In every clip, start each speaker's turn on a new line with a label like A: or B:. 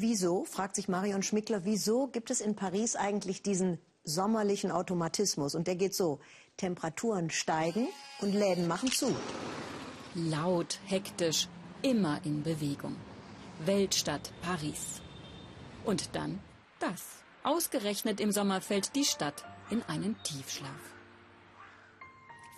A: Wieso, fragt sich Marion Schmickler, wieso gibt es in Paris eigentlich diesen sommerlichen Automatismus? Und der geht so, Temperaturen steigen und Läden machen zu.
B: Laut, hektisch, immer in Bewegung. Weltstadt Paris. Und dann das. Ausgerechnet im Sommer fällt die Stadt in einen Tiefschlaf.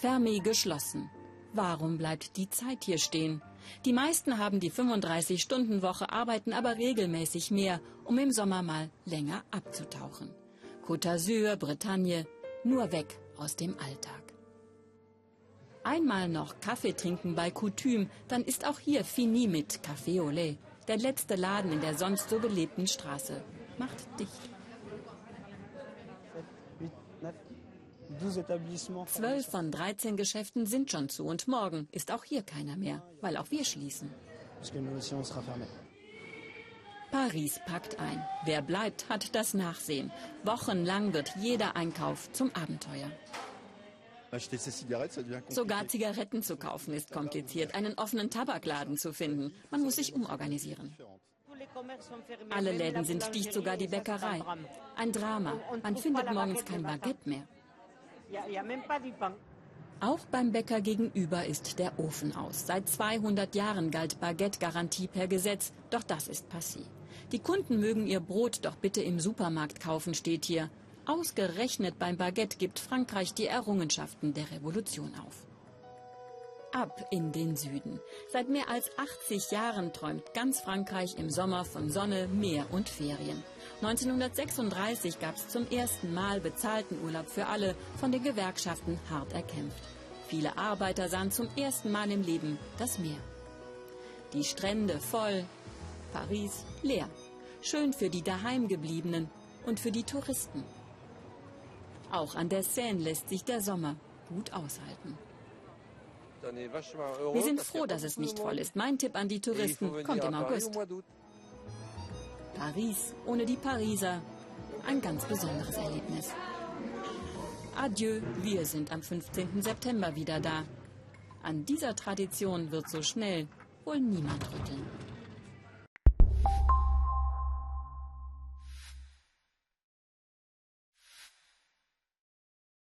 B: Fermi geschlossen. Warum bleibt die Zeit hier stehen? Die meisten haben die 35-Stunden-Woche, arbeiten aber regelmäßig mehr, um im Sommer mal länger abzutauchen. Côte d'Azur, Bretagne, nur weg aus dem Alltag. Einmal noch Kaffee trinken bei Coutume, dann ist auch hier fini mit Café au lait. Der letzte Laden in der sonst so belebten Straße macht dicht. Zwölf von 13 Geschäften sind schon zu und morgen ist auch hier keiner mehr, weil auch wir schließen. Paris packt ein. Wer bleibt, hat das Nachsehen. Wochenlang wird jeder Einkauf zum Abenteuer. Sogar Zigaretten zu kaufen ist kompliziert, einen offenen Tabakladen zu finden. Man muss sich umorganisieren. Alle Läden sind dicht, sogar die Bäckerei. Ein Drama. Man findet morgens kein Baguette mehr. Auch beim Bäcker gegenüber ist der Ofen aus. Seit 200 Jahren galt Baguette-Garantie per Gesetz, doch das ist passé. Die Kunden mögen ihr Brot doch bitte im Supermarkt kaufen, steht hier. Ausgerechnet beim Baguette gibt Frankreich die Errungenschaften der Revolution auf. Ab in den Süden. Seit mehr als 80 Jahren träumt ganz Frankreich im Sommer von Sonne, Meer und Ferien. 1936 gab es zum ersten Mal bezahlten Urlaub für alle, von den Gewerkschaften hart erkämpft. Viele Arbeiter sahen zum ersten Mal im Leben das Meer. Die Strände voll, Paris leer. Schön für die Daheimgebliebenen und für die Touristen. Auch an der Seine lässt sich der Sommer gut aushalten. Wir sind froh, dass es nicht voll ist. Mein Tipp an die Touristen kommt im August. Paris ohne die Pariser. Ein ganz besonderes Erlebnis. Adieu, wir sind am 15. September wieder da. An dieser Tradition wird so schnell wohl niemand rütteln.